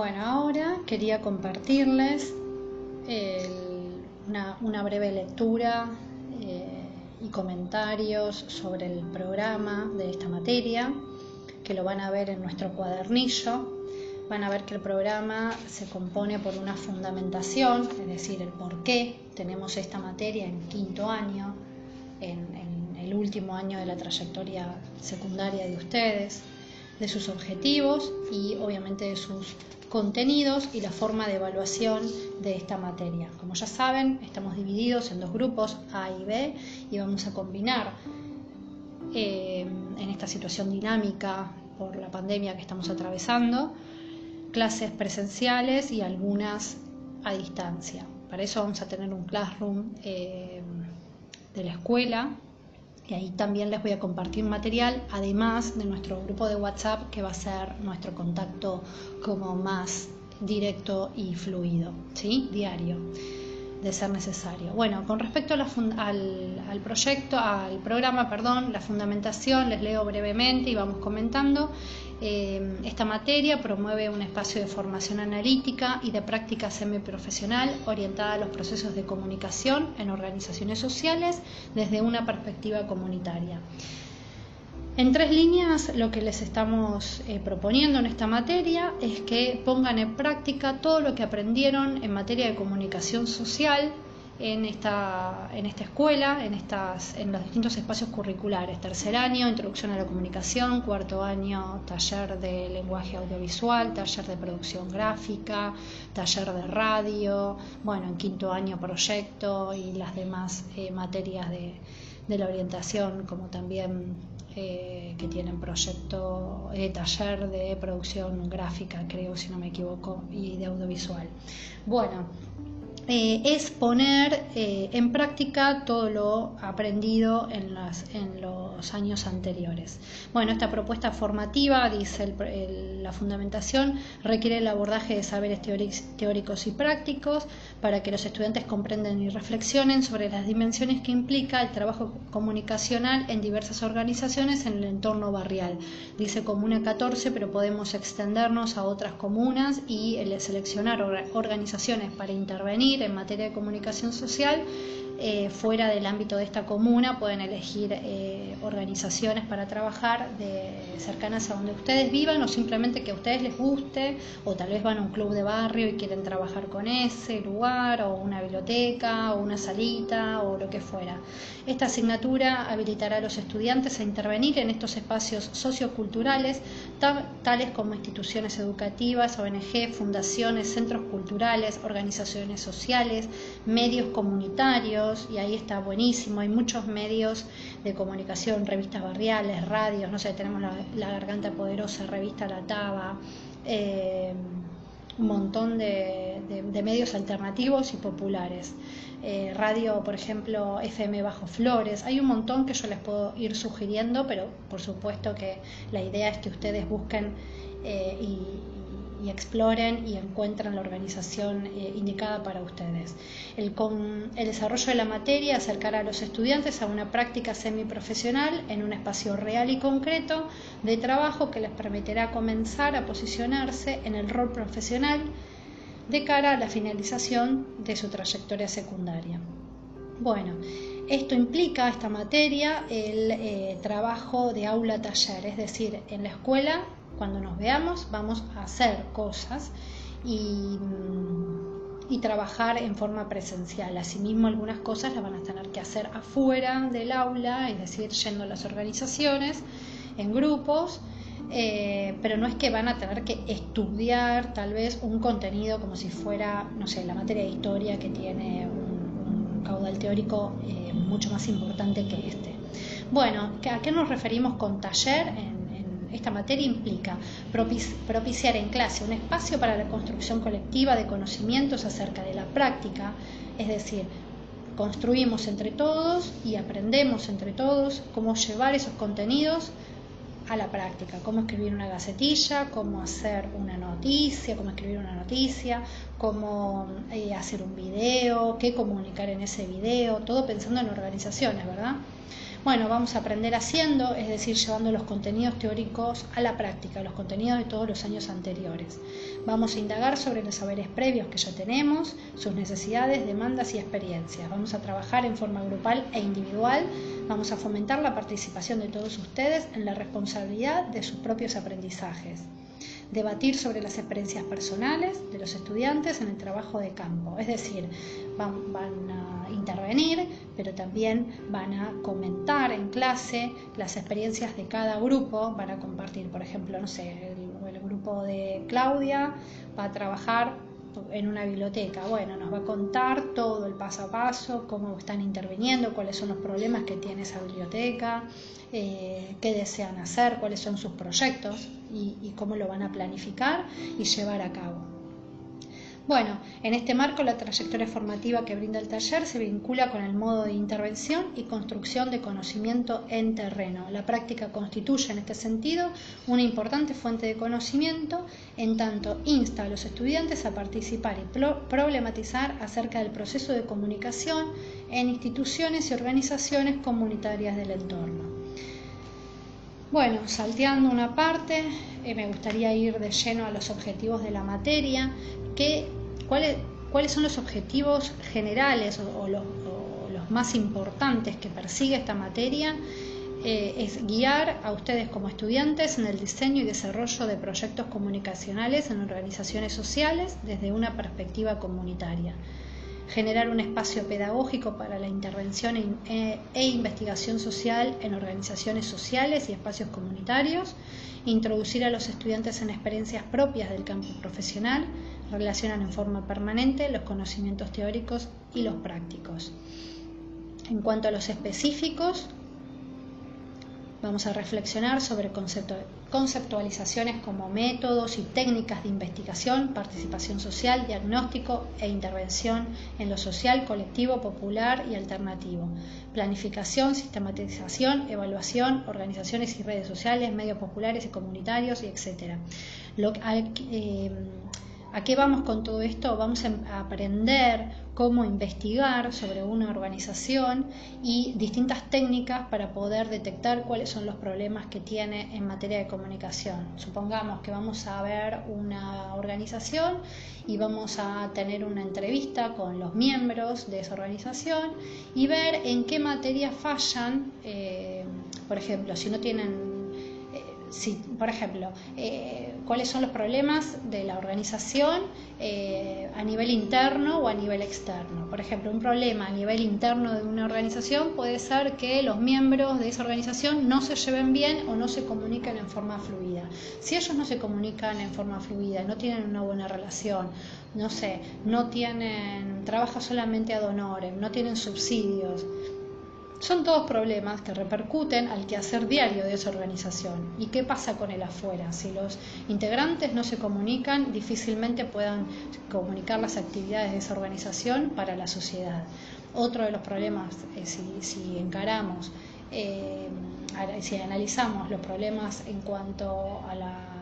Bueno, ahora quería compartirles una, breve lectura eh, y comentarios sobre el programa de esta materia, que lo van a ver en nuestro cuadernillo. Van a ver que el programa se compone por una fundamentación, es decir, el por qué tenemos esta materia en quinto año, en el último año de la trayectoria secundaria de ustedes, de sus objetivos y obviamente de sus contenidos y la forma de evaluación de esta materia. Como ya saben, estamos divididos en dos grupos, A y B, y vamos a combinar eh, en esta situación dinámica por la pandemia que estamos atravesando, clases presenciales y algunas a distancia. Para eso vamos a tener un classroom eh, de la escuela y ahí también les voy a compartir material, además de nuestro grupo de WhatsApp, que va a ser nuestro contacto como más directo y fluido, ¿sí? Diario de ser necesario. Bueno, con respecto al, al, proyecto, al programa, perdón, la fundamentación, les leo brevemente y vamos comentando. Eh, esta materia promueve un espacio de formación analítica y de práctica semiprofesional orientada a los procesos de comunicación en organizaciones sociales desde una perspectiva comunitaria. En tres líneas, lo que les estamos eh, proponiendo en esta materia es que pongan en práctica todo lo que aprendieron en materia de comunicación social en esta, en esta escuela, en, estas, en los distintos espacios curriculares. Tercer año, introducción a la comunicación, cuarto año, taller de lenguaje audiovisual, taller de producción gráfica, taller de radio, bueno, en quinto año proyecto y las demás eh, materias de, de la orientación, como también eh, que tienen proyecto de taller de producción gráfica, creo, si no me equivoco, y de audiovisual. Bueno, eh, es poner eh, en práctica todo lo aprendido en, los años anteriores. Bueno, esta propuesta formativa, dice la fundamentación, requiere el abordaje de saberes teóricos y prácticos para que los estudiantes comprendan y reflexionen sobre las dimensiones que implica el trabajo comunicacional en diversas organizaciones en el entorno barrial. Dice Comuna 14, pero podemos extendernos a otras comunas y seleccionar organizaciones para intervenir en materia de comunicación social eh, fuera del ámbito de esta comuna, pueden elegir eh, organizaciones para trabajar de, cercanas a donde ustedes vivan o simplemente que a ustedes les guste o tal vez van a un club de barrio y quieren trabajar con ese lugar o una biblioteca o una salita o lo que fuera. Esta asignatura habilitará a los estudiantes a intervenir en estos espacios socioculturales tales como instituciones educativas, ONG, fundaciones, centros culturales, organizaciones sociales, medios comunitarios, y ahí está buenísimo, hay muchos medios de comunicación, revistas barriales, radios, no sé, tenemos la, Garganta Poderosa, revista La Taba, eh, un montón de, medios alternativos y populares. Eh, radio, por ejemplo, FM Bajo Flores. Hay un montón que yo les puedo ir sugiriendo, pero por supuesto que la idea es que ustedes busquen eh, y, y exploren y encuentren la organización eh, indicada para ustedes. El, con, el desarrollo de la materia acercará a los estudiantes a una práctica semiprofesional en un espacio real y concreto de trabajo que les permitirá comenzar a posicionarse en el rol profesional de cara a la finalización de su trayectoria secundaria. Bueno, esto implica, esta materia, el eh, trabajo de aula-taller, es decir, en la escuela cuando nos veamos vamos a hacer cosas y, trabajar en forma presencial. Asimismo, algunas cosas las van a tener que hacer afuera del aula, es decir, yendo a las organizaciones, en grupos, eh, pero no es que van a tener que estudiar tal vez un contenido como si fuera, no sé, la materia de historia que tiene un, caudal teórico eh, mucho más importante que este. Bueno, ¿a qué nos referimos con taller? Esta materia implica propiciar en clase un espacio para la construcción colectiva de conocimientos acerca de la práctica, es decir, construimos entre todos y aprendemos entre todos cómo llevar esos contenidos a la práctica, cómo escribir una gacetilla, cómo hacer una noticia, cómo escribir una noticia, cómo eh, hacer un video, qué comunicar en ese video, todo pensando en organizaciones, ¿verdad? Bueno, vamos a aprender haciendo, es decir, llevando los contenidos teóricos a la práctica, los contenidos de todos los años anteriores. Vamos a indagar sobre los saberes previos que ya tenemos, sus necesidades, demandas y experiencias. Vamos a trabajar en forma grupal e individual. Vamos a fomentar la participación de todos ustedes en la responsabilidad de sus propios aprendizajes debatir sobre las experiencias personales de los estudiantes en el trabajo de campo. Es decir, van, a intervenir, pero también van a comentar en clase las experiencias de cada grupo, van a compartir, por ejemplo, no sé, el, grupo de Claudia va a trabajar en una biblioteca. Bueno, nos va a contar todo el paso a paso, cómo están interviniendo, cuáles son los problemas que tiene esa biblioteca, eh, qué desean hacer, cuáles son sus proyectos y cómo lo van a planificar y llevar a cabo. Bueno, en este marco la trayectoria formativa que brinda el taller se vincula con el modo de intervención y construcción de conocimiento en terreno. La práctica constituye en este sentido una importante fuente de conocimiento en tanto insta a los estudiantes a participar y problematizar acerca del proceso de comunicación en instituciones y organizaciones comunitarias del entorno. Bueno, salteando una parte, eh, me gustaría ir de lleno a los objetivos de la materia, que, ¿cuáles, ¿cuáles son los objetivos generales o, los, más importantes que persigue esta materia? Eh, es guiar a ustedes como estudiantes en el diseño y desarrollo de proyectos comunicacionales en organizaciones sociales desde una perspectiva comunitaria generar un espacio pedagógico para la intervención e, e, investigación social en organizaciones sociales y espacios comunitarios, introducir a los estudiantes en experiencias propias del campo profesional, relacionan en forma permanente los conocimientos teóricos y los prácticos. En cuanto a los específicos, Vamos a reflexionar sobre conceptualizaciones como métodos y técnicas de investigación, participación social, diagnóstico e intervención en lo social, colectivo, popular y alternativo, planificación, sistematización, evaluación, organizaciones y redes sociales, medios populares y comunitarios, y etc. ¿A qué vamos con todo esto? Vamos a aprender cómo investigar sobre una organización y distintas técnicas para poder detectar cuáles son los problemas que tiene en materia de comunicación. Supongamos que vamos a ver una organización y vamos a tener una entrevista con los miembros de esa organización y ver en qué materia fallan, eh, por ejemplo, si no tienen si, por ejemplo, eh, cuáles son los problemas de la organización eh, a nivel interno o a nivel externo. Por ejemplo, un problema a nivel interno de una organización puede ser que los miembros de esa organización no se lleven bien o no se comuniquen en forma fluida. Si ellos no se comunican en forma fluida, no tienen una buena relación, no sé, no tienen, trabaja solamente ad honorem, no tienen subsidios, son todos problemas que repercuten al quehacer diario de esa organización. ¿Y qué pasa con el afuera? Si los integrantes no se comunican, difícilmente puedan comunicar las actividades de esa organización para la sociedad. Otro de los problemas, eh, si, encaramos, eh, si analizamos los problemas en cuanto a la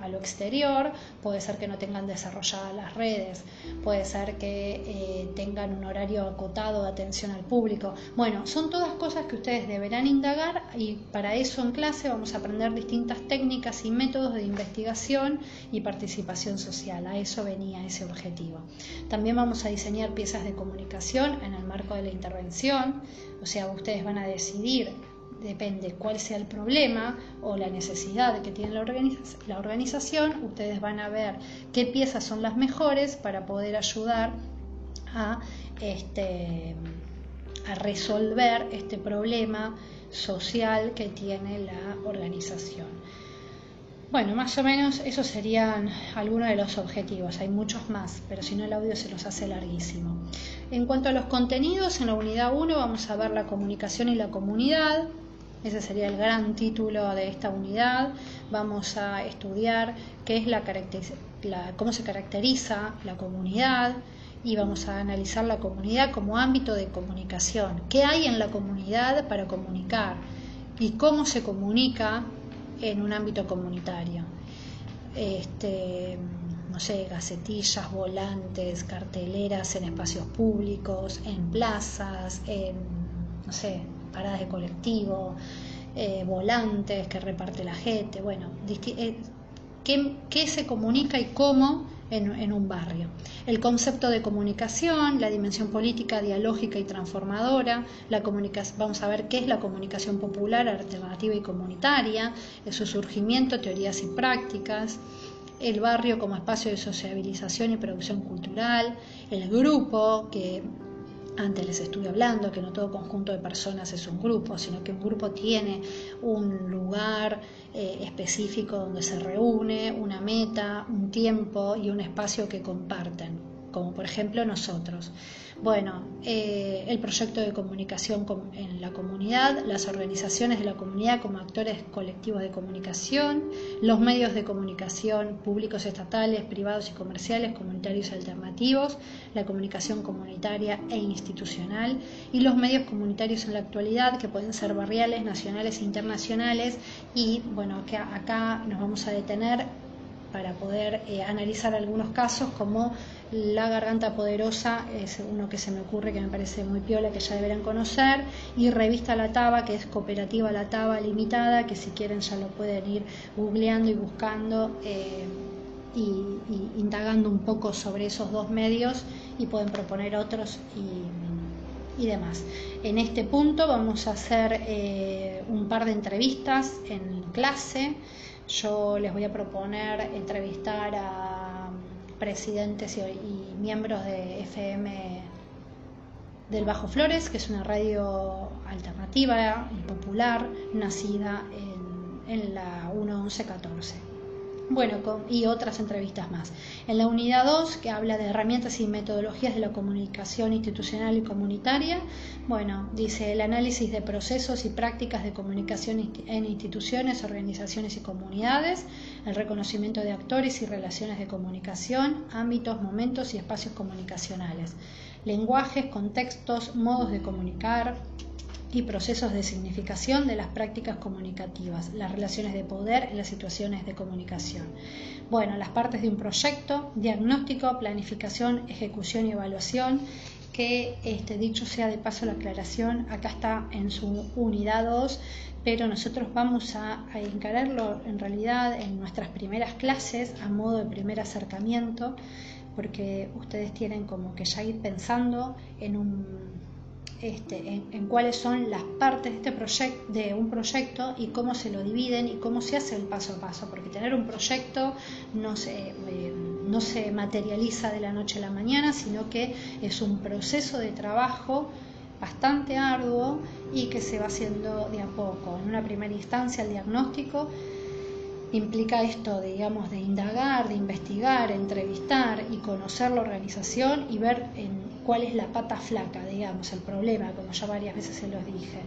a lo exterior, puede ser que no tengan desarrolladas las redes, puede ser que eh, tengan un horario acotado de atención al público. Bueno, son todas cosas que ustedes deberán indagar y para eso en clase vamos a aprender distintas técnicas y métodos de investigación y participación social. A eso venía ese objetivo. También vamos a diseñar piezas de comunicación en el marco de la intervención, o sea, ustedes van a decidir depende cuál sea el problema o la necesidad que tiene la, organización, ustedes van a ver qué piezas son las mejores para poder ayudar a, este, a resolver este problema social que tiene la organización. Bueno, más o menos esos serían algunos de los objetivos. Hay muchos más, pero si no el audio se los hace larguísimo. En cuanto a los contenidos, en la unidad 1 vamos a ver la comunicación y la comunidad, ese sería el gran título de esta unidad. Vamos a estudiar qué es la, cómo se caracteriza la comunidad y vamos a analizar la comunidad como ámbito de comunicación. ¿Qué hay en la comunidad para comunicar? Y cómo se comunica en un ámbito comunitario. Este, no sé, gacetillas, volantes, carteleras en espacios públicos, en plazas, en, no sé, paradas de colectivo, eh, volantes que reparte la gente, bueno, eh, qué, se comunica y cómo en, un barrio. El concepto de comunicación, la dimensión política, dialógica y transformadora, la vamos a ver qué es la comunicación popular, alternativa y comunitaria, su surgimiento, teorías y prácticas, el barrio como espacio de sociabilización y producción cultural, el grupo, que antes les estuve hablando, que no todo conjunto de personas es un grupo, sino que un grupo tiene un lugar eh, específico donde se reúne, una meta, un tiempo y un espacio que comparten, como por ejemplo nosotros. Bueno, eh, el proyecto de comunicación en la comunidad, las organizaciones de la comunidad como actores colectivos de comunicación, los medios de comunicación públicos estatales, privados y comerciales, comunitarios y alternativos, la comunicación comunitaria e institucional y los medios comunitarios en la actualidad que pueden ser barriales, nacionales e internacionales y bueno, acá nos vamos a detener para poder eh, analizar algunos casos como la Garganta Poderosa, es uno que se me ocurre que me parece muy piola, que ya deberán conocer, y Revista La Taba, que es Cooperativa La Taba Limitada, que si quieren ya lo pueden ir googleando y buscando eh, y, indagando un poco sobre esos dos medios y pueden proponer otros y, demás. En este punto vamos a hacer eh, un par de entrevistas en clase. Yo les voy a proponer entrevistar a presidentes y, miembros de FM del Bajo Flores, que es una radio alternativa y popular nacida en, la 1114 bueno, y otras entrevistas más. En la unidad 2, que habla de herramientas y metodologías de la comunicación institucional y comunitaria, bueno, dice el análisis de procesos y prácticas de comunicación en instituciones, organizaciones y comunidades, el reconocimiento de actores y relaciones de comunicación, ámbitos, momentos y espacios comunicacionales, lenguajes, contextos, modos de comunicar, y procesos de significación de las prácticas comunicativas, las relaciones de poder en las situaciones de comunicación. Bueno, las partes de un proyecto, diagnóstico, planificación, ejecución y evaluación, que este, dicho sea de paso la aclaración, acá está en su unidad 2, pero nosotros vamos a, a encararlo en realidad en nuestras primeras clases a modo de primer acercamiento, porque ustedes tienen como que ya ir pensando en un este, en, cuáles son las partes de, este proyecto, de un proyecto y cómo se lo dividen y cómo se hace el paso a paso, porque tener un proyecto no se, eh, no se materializa de la noche a la mañana, sino que es un proceso de trabajo bastante arduo y que se va haciendo de a poco. En una primera instancia el diagnóstico implica esto, digamos, de indagar, de investigar, entrevistar y conocer la organización y ver en cuál es la pata flaca, digamos, el problema, como ya varias veces se los dije.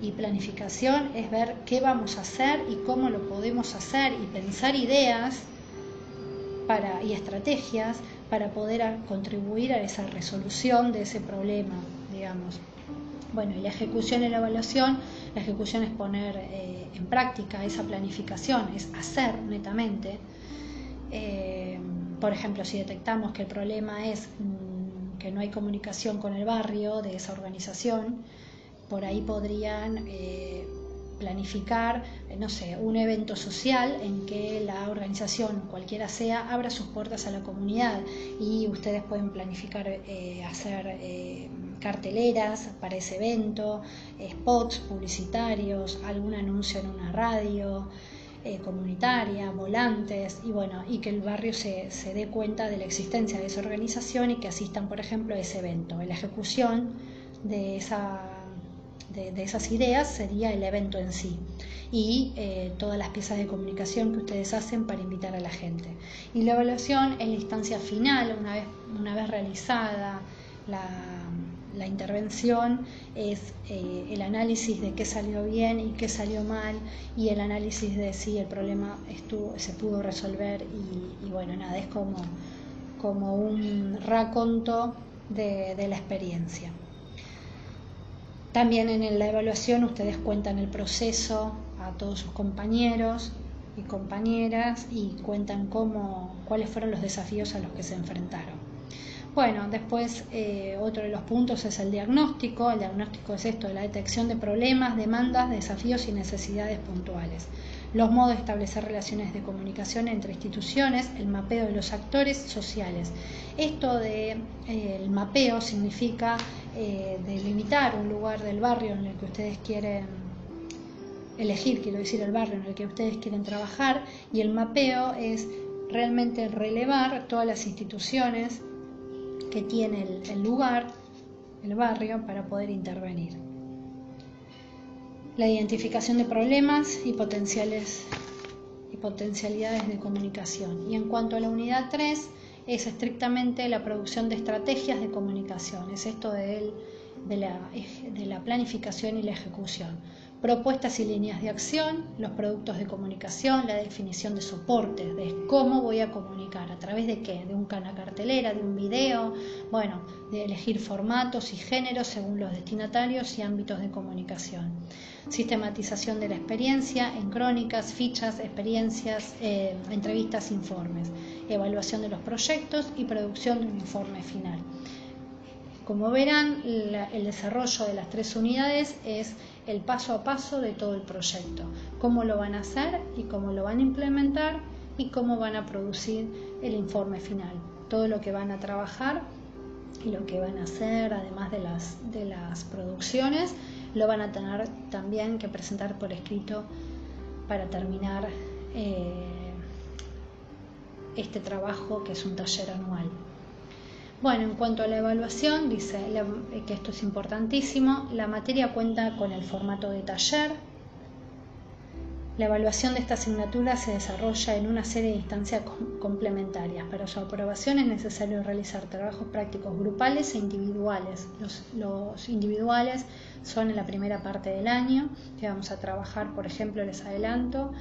Y planificación es ver qué vamos a hacer y cómo lo podemos hacer y pensar ideas para, y estrategias para poder contribuir a esa resolución de ese problema, digamos. Bueno, y la ejecución y la evaluación, la ejecución es poner eh, en práctica esa planificación, es hacer netamente. Eh, por ejemplo, si detectamos que el problema es mm, que no hay comunicación con el barrio de esa organización, por ahí podrían eh, planificar, no sé, un evento social en que la organización, cualquiera sea, abra sus puertas a la comunidad y ustedes pueden planificar hacer carteleras para ese evento, spots publicitarios, algún anuncio en una radio eh, comunitaria, volantes y bueno, y que el barrio se, se dé cuenta de la existencia de esa organización y que asistan, por ejemplo, a ese evento. La ejecución de esa de, esas ideas sería el evento en sí y eh, todas las piezas de comunicación que ustedes hacen para invitar a la gente. Y la evaluación en la instancia final, una vez, una vez realizada la, la intervención es eh, el análisis de qué salió bien y qué salió mal y el análisis de si el problema estuvo, se pudo resolver y, bueno, nada, es como, como un raconto de la experiencia. También en la evaluación ustedes cuentan el proceso a todos sus compañeros y compañeras y cuentan cómo, cuáles fueron los desafíos a los que se enfrentaron. Bueno, después eh, otro de los puntos es el diagnóstico. El diagnóstico es esto, la detección de problemas, demandas, desafíos y necesidades puntuales. Los modos de establecer relaciones de comunicación entre instituciones, el mapeo de los actores sociales. Esto del de, eh, mapeo significa eh, delimitar un lugar del barrio en el que ustedes quieren elegir, quiero decir, el barrio en el que ustedes quieren trabajar, y el mapeo es realmente relevar todas las instituciones que tiene el, lugar, el barrio, para poder intervenir. La identificación de problemas y potenciales y potencialidades de comunicación. Y en cuanto a la unidad 3, es estrictamente la producción de estrategias de comunicación, es esto de, de, la, de la planificación y la ejecución propuestas y líneas de acción, los productos de comunicación, la definición de soportes, de cómo voy a comunicar, a través de qué, de un canal cartelera, de un video, bueno, de elegir formatos y géneros según los destinatarios y ámbitos de comunicación. Sistematización de la experiencia en crónicas, fichas, experiencias, eh, entrevistas, informes. Evaluación de los proyectos y producción de un informe final. Como verán, el desarrollo de las tres unidades es el paso a paso de todo el proyecto, cómo lo van a hacer y cómo lo van a implementar y cómo van a producir el informe final, todo lo que van a trabajar y lo que van a hacer, además de las, de las producciones, lo van a tener también que presentar por escrito para terminar eh, este trabajo que es un taller anual. Bueno, en cuanto a la evaluación, dice que esto es importantísimo. La materia cuenta con el formato de taller. La evaluación de esta asignatura se desarrolla en una serie de instancias complementarias. Para su aprobación es necesario realizar trabajos prácticos grupales e individuales. Los, individuales son en la primera parte del año, que vamos a trabajar, por ejemplo, les adelanto,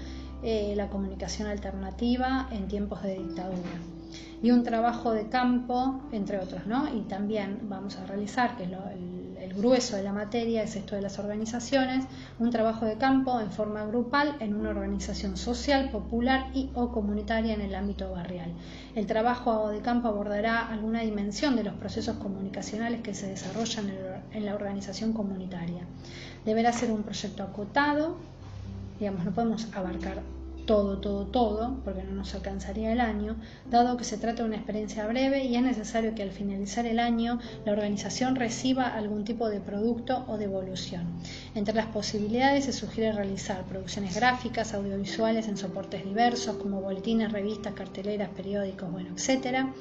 eh, la comunicación alternativa en tiempos de dictadura y un trabajo de campo, entre otros, ¿no? Y también vamos a realizar, que es el, grueso de la materia, es esto de las organizaciones, un trabajo de campo en forma grupal en una organización social, popular y o comunitaria en el ámbito barrial. El trabajo de campo abordará alguna dimensión de los procesos comunicacionales que se desarrollan en la organización comunitaria. Deberá ser un proyecto acotado, digamos, no podemos abarcar todo, todo, todo, porque no nos alcanzaría el año, dado que se trata de una experiencia breve y es necesario que al finalizar el año la organización reciba algún tipo de producto o devolución. Entre las posibilidades se sugiere realizar producciones gráficas, audiovisuales en soportes diversos como boletines, revistas, carteleras, periódicos, bueno, etcétera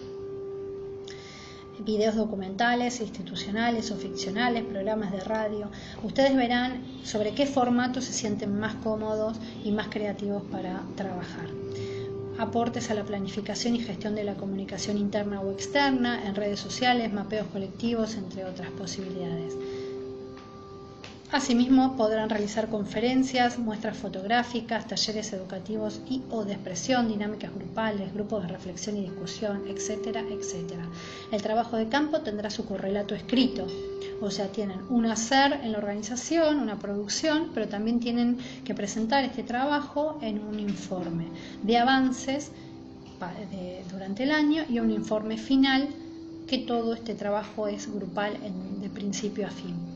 videos documentales, institucionales o ficcionales, programas de radio. Ustedes verán sobre qué formato se sienten más cómodos y más creativos para trabajar. Aportes a la planificación y gestión de la comunicación interna o externa, en redes sociales, mapeos colectivos, entre otras posibilidades. Asimismo, podrán realizar conferencias, muestras fotográficas, talleres educativos y o de expresión, dinámicas grupales, grupos de reflexión y discusión, etcétera, etcétera. El trabajo de campo tendrá su correlato escrito, o sea, tienen un hacer en la organización, una producción, pero también tienen que presentar este trabajo en un informe de avances durante el año y un informe final que todo este trabajo es grupal de principio a fin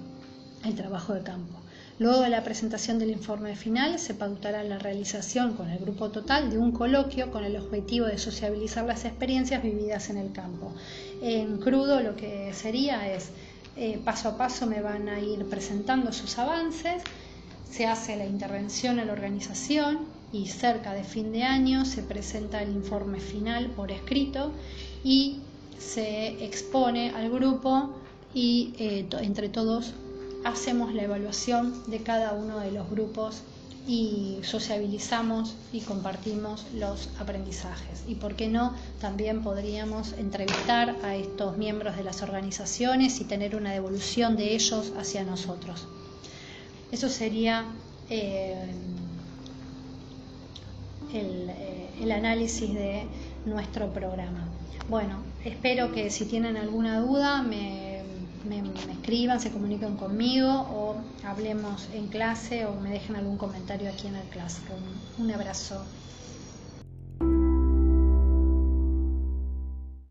el trabajo de campo. Luego de la presentación del informe final, se pautará la realización con el grupo total de un coloquio con el objetivo de sociabilizar las experiencias vividas en el campo. En crudo lo que sería es, eh, paso a paso me van a ir presentando sus avances, se hace la intervención en la organización y cerca de fin de año se presenta el informe final por escrito y se expone al grupo y eh, entre todos hacemos la evaluación de cada uno de los grupos y sociabilizamos y compartimos los aprendizajes. Y por qué no, también podríamos entrevistar a estos miembros de las organizaciones y tener una devolución de ellos hacia nosotros. Eso sería eh, el, eh, el análisis de nuestro programa. Bueno, espero que si tienen alguna duda me me, escriban, se comuniquen conmigo o hablemos en clase o me dejen algún comentario aquí en el Classroom. Un abrazo.